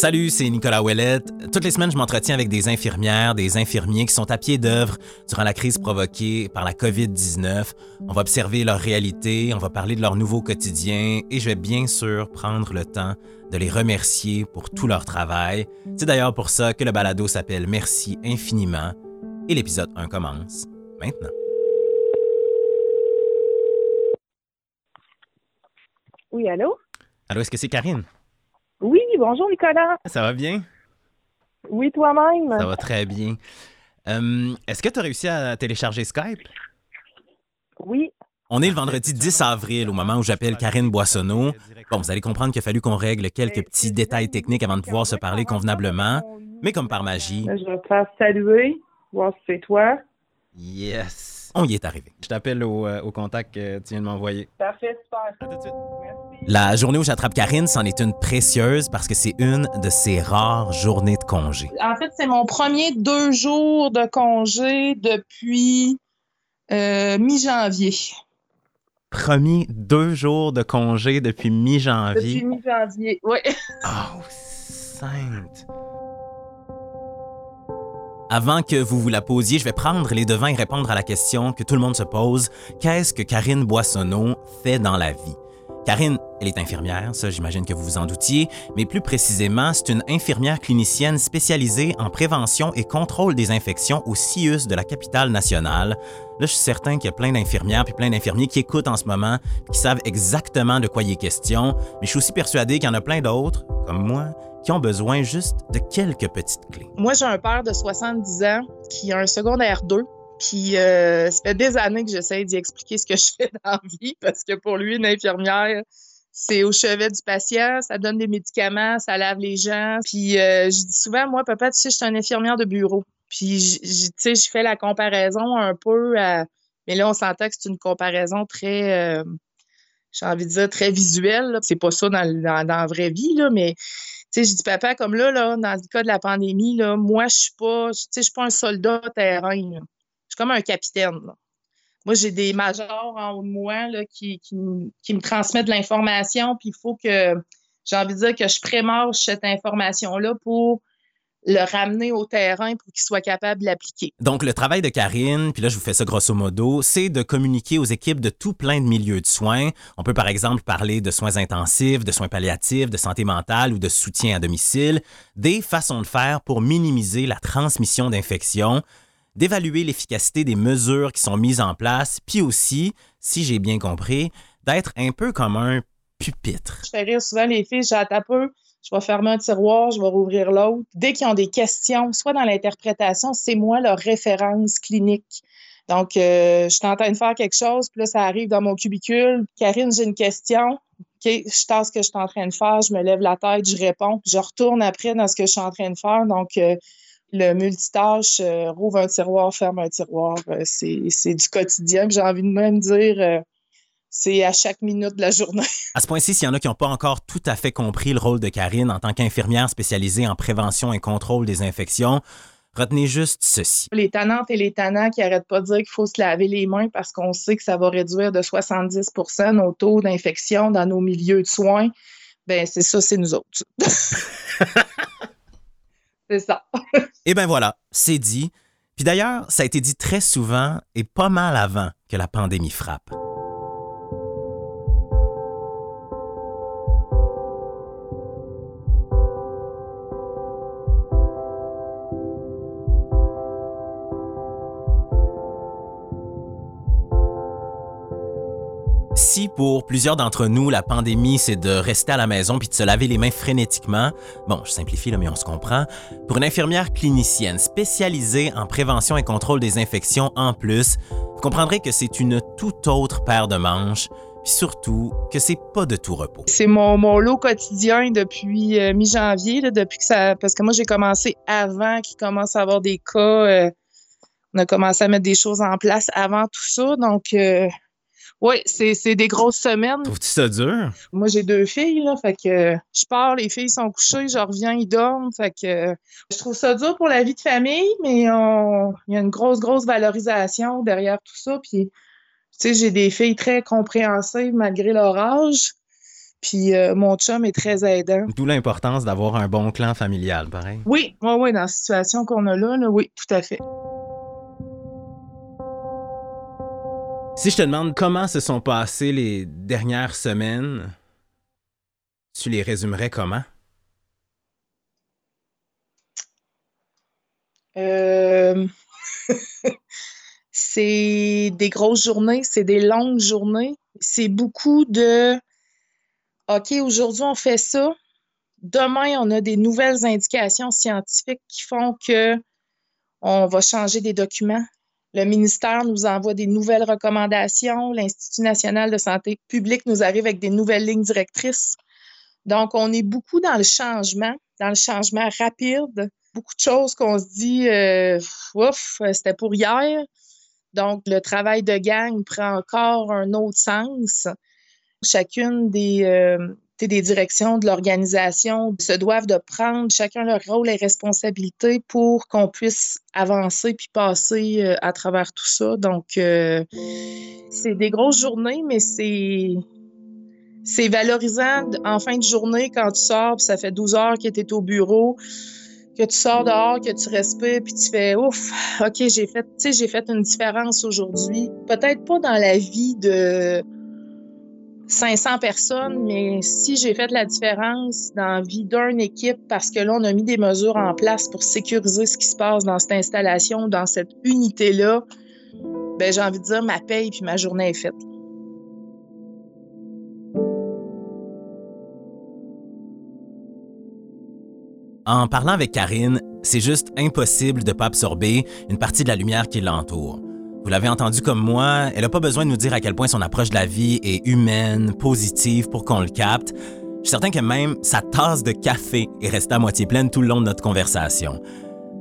Salut, c'est Nicolas Ouellette. Toutes les semaines, je m'entretiens avec des infirmières, des infirmiers qui sont à pied d'œuvre durant la crise provoquée par la COVID-19. On va observer leur réalité, on va parler de leur nouveau quotidien et je vais bien sûr prendre le temps de les remercier pour tout leur travail. C'est d'ailleurs pour ça que le balado s'appelle Merci infiniment et l'épisode 1 commence maintenant. Oui, allô? Allô, est-ce que c'est Karine? Oui, bonjour Nicolas. Ça va bien? Oui, toi-même. Ça va très bien. Euh, est-ce que tu as réussi à télécharger Skype? Oui. On est le vendredi 10 avril, au moment où j'appelle Karine Boissonneau. Bon, vous allez comprendre qu'il a fallu qu'on règle quelques petits détails techniques avant de pouvoir se parler convenablement, mais comme par magie. Je vais te faire saluer, voir si c'est toi. Yes! On y est arrivé. Je t'appelle au, euh, au, contact que tu viens de m'envoyer. Parfait, super. À tout de suite. Merci. La journée où j'attrape Karine, c'en est une précieuse parce que c'est une de ses rares journées de congé. En fait, c'est mon premier deux jours de congé depuis euh, mi-janvier. Premier deux jours de congé depuis mi-janvier. Depuis mi-janvier, oui. Oh, sainte. Avant que vous vous la posiez, je vais prendre les devants et répondre à la question que tout le monde se pose. Qu'est-ce que Karine Boissonneau fait dans la vie? Karine, elle est infirmière, ça j'imagine que vous vous en doutiez, mais plus précisément, c'est une infirmière clinicienne spécialisée en prévention et contrôle des infections au CIUS de la capitale nationale. Là, je suis certain qu'il y a plein d'infirmières puis plein d'infirmiers qui écoutent en ce moment, qui savent exactement de quoi il est question, mais je suis aussi persuadé qu'il y en a plein d'autres, comme moi, qui ont besoin juste de quelques petites clés. Moi, j'ai un père de 70 ans qui a un secondaire 2. Puis euh, ça fait des années que j'essaie d'y expliquer ce que je fais dans la vie parce que pour lui, une infirmière, c'est au chevet du patient, ça donne des médicaments, ça lave les gens. Puis euh, je dis souvent, moi, papa, tu sais, je suis une infirmière de bureau. Puis, tu sais, je fais la comparaison un peu à... Mais là, on s'entend que c'est une comparaison très... Euh, j'ai envie de dire très visuelle. C'est pas ça dans, dans, dans, la vraie vie, là, mais sais, je dis, papa, comme là, là, dans le cas de la pandémie, là, moi, je suis pas, tu je suis pas un soldat terrain. Comme un capitaine. Moi, j'ai des majors en haut de moi là, qui, qui, qui me transmettent de l'information, puis il faut que, j'ai envie de dire que je prémarche cette information-là pour le ramener au terrain pour qu'il soit capable de l'appliquer. Donc, le travail de Karine, puis là, je vous fais ça grosso modo, c'est de communiquer aux équipes de tout plein de milieux de soins. On peut, par exemple, parler de soins intensifs, de soins palliatifs, de santé mentale ou de soutien à domicile, des façons de faire pour minimiser la transmission d'infections, d'évaluer l'efficacité des mesures qui sont mises en place, puis aussi, si j'ai bien compris, d'être un peu comme un pupitre. Je fais rire souvent les filles, j'ai peu je vais fermer un tiroir, je vais rouvrir l'autre. Dès qu'ils ont des questions, soit dans l'interprétation, c'est moi leur référence clinique. Donc, euh, je suis en train de faire quelque chose, puis là, ça arrive dans mon cubicule. Karine, j'ai une question. OK, je tasse ce que je suis en train de faire, je me lève la tête, je réponds, je retourne après dans ce que je suis en train de faire. Donc, euh, le multitâche, euh, rouvre un tiroir, ferme un tiroir, euh, c'est du quotidien. J'ai envie de même dire, euh, c'est à chaque minute de la journée. À ce point-ci, s'il y en a qui n'ont pas encore tout à fait compris le rôle de Karine en tant qu'infirmière spécialisée en prévention et contrôle des infections, retenez juste ceci. Les tannantes et les tannants qui n'arrêtent pas de dire qu'il faut se laver les mains parce qu'on sait que ça va réduire de 70% nos taux d'infection dans nos milieux de soins, ben c'est ça, c'est nous autres. c'est ça. et ben voilà, c'est dit. Puis d'ailleurs, ça a été dit très souvent et pas mal avant que la pandémie frappe. Si pour plusieurs d'entre nous, la pandémie, c'est de rester à la maison puis de se laver les mains frénétiquement, bon, je simplifie là, mais on se comprend, pour une infirmière clinicienne spécialisée en prévention et contrôle des infections en plus, vous comprendrez que c'est une toute autre paire de manches, puis surtout que c'est pas de tout repos. C'est mon, mon lot quotidien depuis euh, mi-janvier, depuis que ça, parce que moi j'ai commencé avant qu'il commence à avoir des cas. Euh, on a commencé à mettre des choses en place avant tout ça, donc. Euh, oui, c'est des grosses semaines. Trouves-tu ça dur? Moi, j'ai deux filles, là, fait que je pars, les filles sont couchées, je reviens, ils dorment, fait que je trouve ça dur pour la vie de famille, mais il y a une grosse, grosse valorisation derrière tout ça, puis, tu sais, j'ai des filles très compréhensives malgré leur âge, Puis euh, mon chum est très aidant. D'où l'importance d'avoir un bon clan familial, pareil. Oui, oui, oui, dans la situation qu'on a là, là, oui, tout à fait. Si je te demande comment se sont passées les dernières semaines, tu les résumerais comment? Euh, c'est des grosses journées, c'est des longues journées. C'est beaucoup de OK, aujourd'hui on fait ça. Demain, on a des nouvelles indications scientifiques qui font que on va changer des documents. Le ministère nous envoie des nouvelles recommandations. L'Institut national de santé publique nous arrive avec des nouvelles lignes directrices. Donc, on est beaucoup dans le changement, dans le changement rapide. Beaucoup de choses qu'on se dit, euh, ouf, c'était pour hier. Donc, le travail de gang prend encore un autre sens. Chacune des, euh, des directions de l'organisation se doivent de prendre chacun leur rôle et responsabilité pour qu'on puisse avancer puis passer euh, à travers tout ça. Donc, euh, c'est des grosses journées, mais c'est c'est valorisant en fin de journée quand tu sors, puis ça fait 12 heures que tu es au bureau, que tu sors dehors, que tu respires, puis tu fais ouf, OK, j'ai fait, j'ai fait une différence aujourd'hui. Peut-être pas dans la vie de 500 personnes, mais si j'ai fait la différence dans la vie d'une équipe parce que là, on a mis des mesures en place pour sécuriser ce qui se passe dans cette installation, dans cette unité-là, ben j'ai envie de dire ma paye puis ma journée est faite. En parlant avec Karine, c'est juste impossible de ne pas absorber une partie de la lumière qui l'entoure. Vous l'avez entendu comme moi, elle n'a pas besoin de nous dire à quel point son approche de la vie est humaine, positive pour qu'on le capte. Je suis certain que même sa tasse de café est restée à moitié pleine tout le long de notre conversation.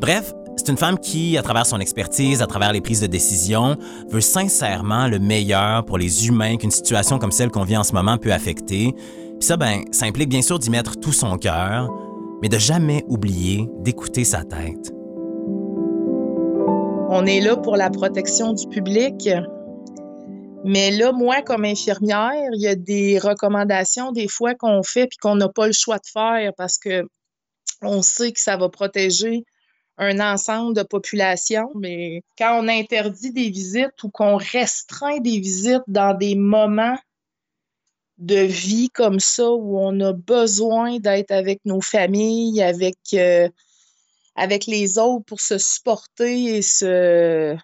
Bref, c'est une femme qui, à travers son expertise, à travers les prises de décision, veut sincèrement le meilleur pour les humains qu'une situation comme celle qu'on vit en ce moment peut affecter. Puis ça, ben, ça implique bien sûr d'y mettre tout son cœur, mais de jamais oublier d'écouter sa tête. On est là pour la protection du public. Mais là, moi, comme infirmière, il y a des recommandations des fois qu'on fait puis qu'on n'a pas le choix de faire parce que on sait que ça va protéger un ensemble de populations. Mais quand on interdit des visites ou qu'on restreint des visites dans des moments de vie comme ça où on a besoin d'être avec nos familles, avec euh, avec les autres pour se supporter et se.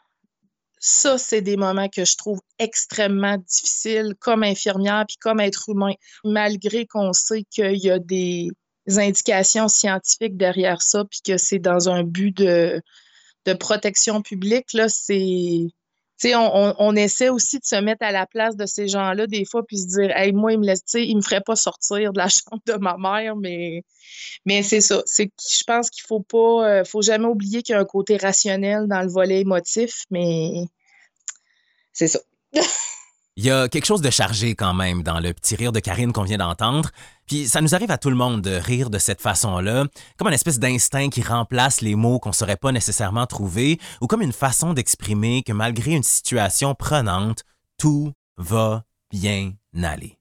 Ça, c'est des moments que je trouve extrêmement difficiles comme infirmière puis comme être humain, malgré qu'on sait qu'il y a des indications scientifiques derrière ça puis que c'est dans un but de, de protection publique. Là, c'est on, on, essaie aussi de se mettre à la place de ces gens-là des fois, puis se dire, hey, moi, il me laisse, il me ferait pas sortir de la chambre de ma mère, mais, mais c'est ça. C'est je pense qu'il faut pas, euh, faut jamais oublier qu'il y a un côté rationnel dans le volet émotif, mais c'est ça. Il y a quelque chose de chargé quand même dans le petit rire de Karine qu'on vient d'entendre. Puis ça nous arrive à tout le monde de rire de cette façon-là, comme une espèce d'instinct qui remplace les mots qu'on ne saurait pas nécessairement trouver, ou comme une façon d'exprimer que malgré une situation prenante, tout va bien aller.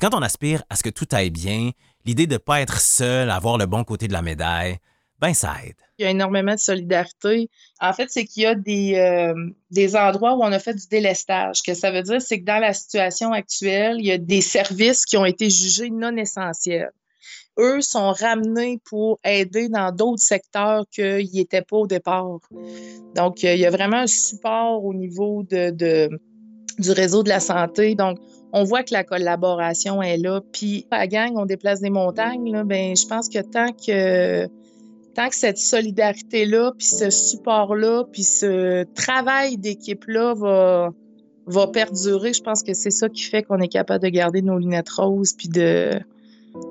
Quand on aspire à ce que tout aille bien, l'idée de ne pas être seul à voir le bon côté de la médaille, ben ça aide. Il y a énormément de solidarité. En fait, c'est qu'il y a des, euh, des endroits où on a fait du délestage. Ce que ça veut dire, c'est que dans la situation actuelle, il y a des services qui ont été jugés non essentiels. Eux sont ramenés pour aider dans d'autres secteurs qu'ils n'étaient pas au départ. Donc, il y a vraiment un support au niveau de, de du réseau de la santé. Donc, on voit que la collaboration est là. Puis, à gang, on déplace des montagnes. Là, ben, je pense que tant que tant que cette solidarité-là, puis ce support-là, puis ce travail d'équipe-là va, va perdurer, je pense que c'est ça qui fait qu'on est capable de garder nos lunettes roses, puis de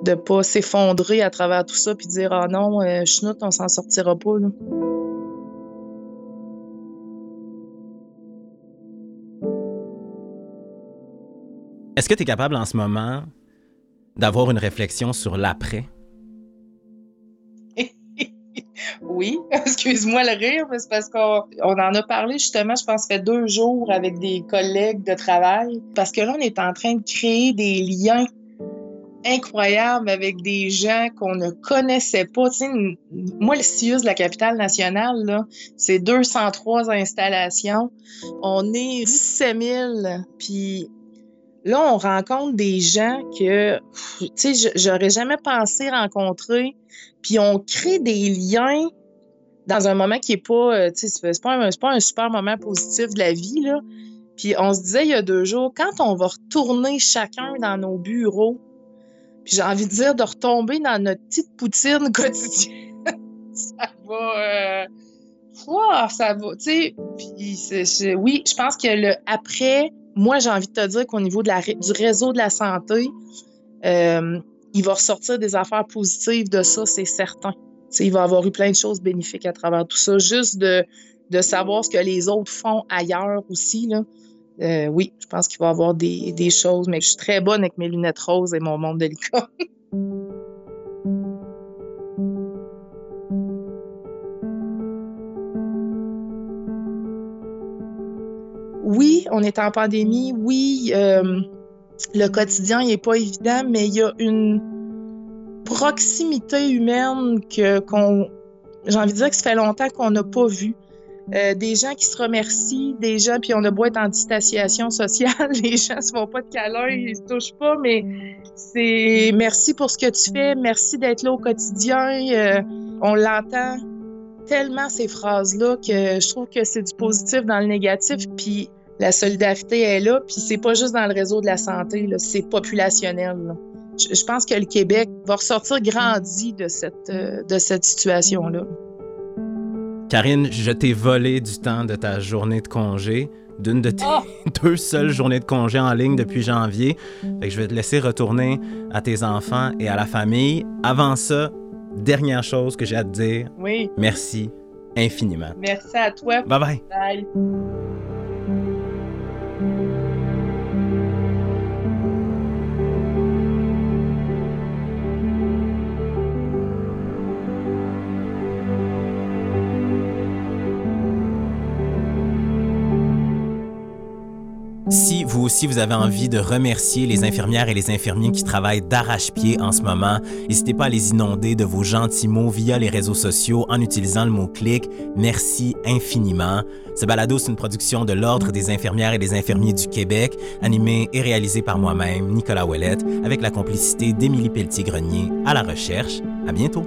ne pas s'effondrer à travers tout ça, puis dire Ah non, euh, chenoute, on s'en sortira pas. Est-ce que tu es capable en ce moment d'avoir une réflexion sur l'après? Oui, excuse-moi le rire, parce qu'on en a parlé justement, je pense, fait deux jours avec des collègues de travail, parce que là, on est en train de créer des liens incroyables avec des gens qu'on ne connaissait pas. Tu sais, moi, le CIUS de la capitale nationale, c'est 203 installations. On est 17 000. Puis là, on rencontre des gens que, tu sais, j'aurais jamais pensé rencontrer. Puis on crée des liens dans un moment qui est pas, euh, c'est pas, un, pas un super moment positif de la vie, là. Puis on se disait il y a deux jours, quand on va retourner chacun dans nos bureaux, puis j'ai envie de dire de retomber dans notre petite poutine quotidienne, ça va. Euh, ça va, tu sais. Puis oui, je pense que le après, moi, j'ai envie de te dire qu'au niveau du réseau de la santé, euh, il va ressortir des affaires positives de ça, c'est certain. Il va avoir eu plein de choses bénéfiques à travers tout ça. Juste de, de savoir ce que les autres font ailleurs aussi, là. Euh, oui, je pense qu'il va y avoir des, des, choses, mais je suis très bonne avec mes lunettes roses et mon monde délicat. oui, on est en pandémie. Oui, euh, le quotidien n'est pas évident, mais il y a une proximité humaine que qu'on, j'ai envie de dire que ça fait longtemps qu'on n'a pas vu. Euh, des gens qui se remercient, des gens, puis on a beau être en distanciation sociale, les gens se font pas de câlins, ils se touchent pas, mais c'est merci pour ce que tu fais, merci d'être là au quotidien. Euh, on l'entend tellement ces phrases-là que je trouve que c'est du positif dans le négatif, puis la solidarité est là, puis c'est pas juste dans le réseau de la santé, c'est populationnel. Je, pense que le Québec va ressortir grandi de cette, euh, de cette situation-là. Karine, je t'ai volé du temps de ta journée de congé, d'une de tes ah! deux seules journées de congé en ligne depuis janvier. Fait que je vais te laisser retourner à tes enfants et à la famille. Avant ça, dernière chose que j'ai à te dire. Oui. Merci infiniment. Merci à toi. Bye bye. Bye. Aussi vous avez envie de remercier les infirmières et les infirmiers qui travaillent d'arrache-pied en ce moment, n'hésitez pas à les inonder de vos gentils mots via les réseaux sociaux en utilisant le mot clic. Merci infiniment. Ce balado, c'est une production de l'Ordre des infirmières et des infirmiers du Québec, animé et réalisé par moi-même, Nicolas Ouellette, avec la complicité d'Émilie Pelletier-Grenier à la recherche. À bientôt.